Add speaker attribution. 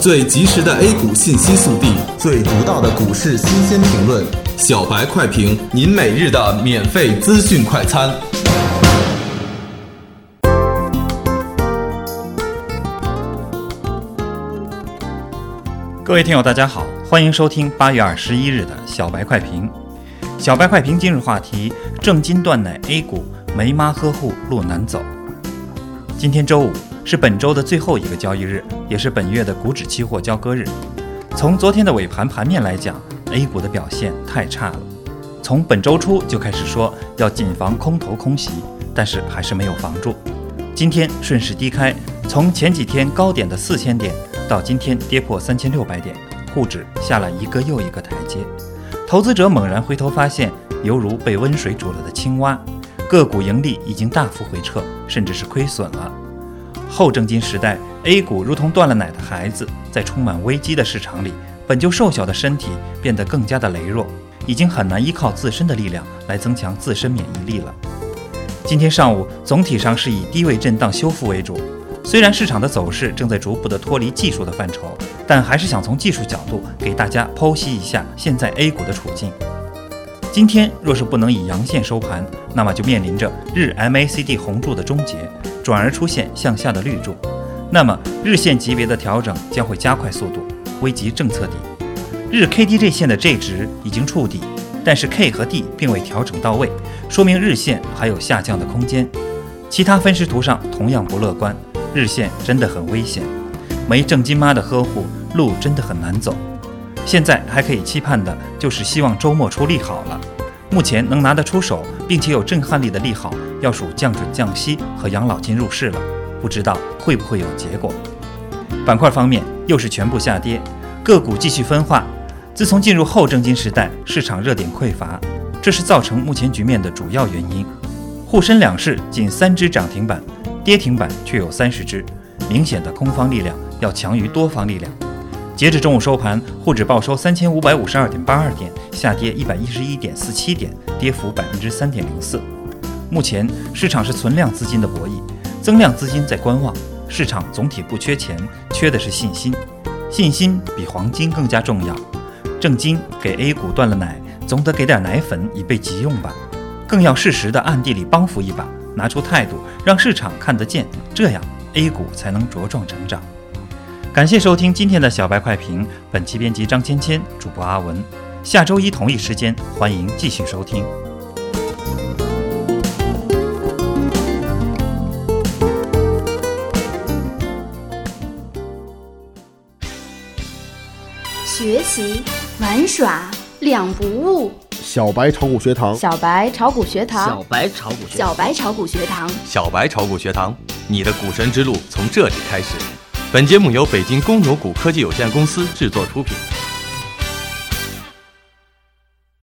Speaker 1: 最及时的 A 股信息速递，
Speaker 2: 最独到的股市新鲜评论，
Speaker 1: 小白快评，您每日的免费资讯快餐。
Speaker 3: 各位听友，大家好，欢迎收听八月二十一日的小白快评。小白快评今日话题：正金断奶 A 股，没妈呵护路难走。今天周五。是本周的最后一个交易日，也是本月的股指期货交割日。从昨天的尾盘盘面来讲，A 股的表现太差了。从本周初就开始说要谨防空头空袭，但是还是没有防住。今天顺势低开，从前几天高点的四千点到今天跌破三千六百点，沪指下了一个又一个台阶。投资者猛然回头发现，犹如被温水煮了的青蛙，个股盈利已经大幅回撤，甚至是亏损了。后正金时代，A 股如同断了奶的孩子，在充满危机的市场里，本就瘦小的身体变得更加的羸弱，已经很难依靠自身的力量来增强自身免疫力了。今天上午总体上是以低位震荡修复为主，虽然市场的走势正在逐步的脱离技术的范畴，但还是想从技术角度给大家剖析一下现在 A 股的处境。今天若是不能以阳线收盘，那么就面临着日 MACD 红柱的终结。转而出现向下的绿柱，那么日线级别的调整将会加快速度，危及政策底。日 KDJ 线的 J 值已经触底，但是 K 和 D 并未调整到位，说明日线还有下降的空间。其他分时图上同样不乐观，日线真的很危险，没郑金妈的呵护，路真的很难走。现在还可以期盼的就是希望周末出利好了。目前能拿得出手并且有震撼力的利好。要数降准降息和养老金入市了，不知道会不会有结果。板块方面又是全部下跌，个股继续分化。自从进入后证金时代，市场热点匮乏，这是造成目前局面的主要原因。沪深两市仅三只涨停板，跌停板却有三十只，明显的空方力量要强于多方力量。截至中午收盘，沪指报收三千五百五十二点八二点，下跌一百一十一点四七点，跌幅百分之三点零四。目前市场是存量资金的博弈，增量资金在观望。市场总体不缺钱，缺的是信心。信心比黄金更加重要。正金给 A 股断了奶，总得给点奶粉以备急用吧。更要适时的暗地里帮扶一把，拿出态度，让市场看得见，这样 A 股才能茁壮成长。感谢收听今天的小白快评，本期编辑张芊芊，主播阿文。下周一同一时间，欢迎继续收听。
Speaker 4: 学习玩耍两不误。
Speaker 5: 小白炒股学堂，
Speaker 4: 小白炒股学堂，
Speaker 6: 小白炒股，
Speaker 4: 小白炒股学堂，
Speaker 1: 小白炒股学堂，你的股神之路从这里开始。本节目由北京公牛谷科技有限公司制作出品。